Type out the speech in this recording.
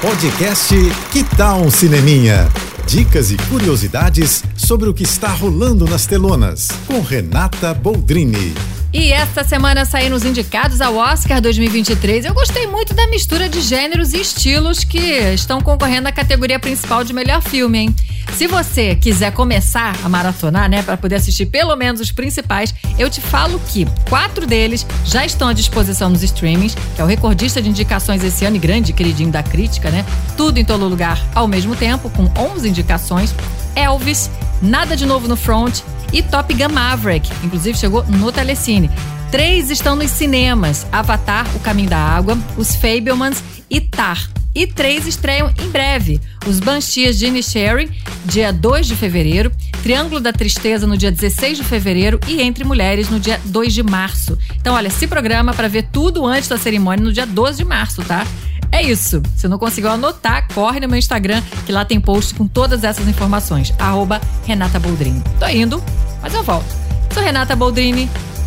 Podcast Que Tal um Cineminha? Dicas e curiosidades sobre o que está rolando nas telonas, com Renata Boldrini. E esta semana saíram os indicados ao Oscar 2023. Eu gostei muito da mistura de gêneros e estilos que estão concorrendo à categoria principal de melhor filme, hein? Se você quiser começar a maratonar, né, para poder assistir pelo menos os principais, eu te falo que quatro deles já estão à disposição nos streamings, que é o recordista de indicações esse ano e grande queridinho da crítica, né? Tudo em todo lugar ao mesmo tempo, com 11 indicações. Elvis, Nada de Novo no Front e Top Gun Maverick, inclusive chegou no Telecine. Três estão nos cinemas: Avatar, O Caminho da Água, Os Fablemans e Tar. E três estreiam em breve: Os Banshees de Inisherin, dia 2 de fevereiro, Triângulo da Tristeza no dia 16 de fevereiro e Entre Mulheres no dia 2 de março. Então, olha, se programa para ver tudo antes da cerimônia no dia 12 de março, tá? É isso. Se não conseguiu anotar, corre no meu Instagram, que lá tem post com todas essas informações. Arroba Renata Boldrini. Tô indo, mas eu volto. Sou Renata Boldrini,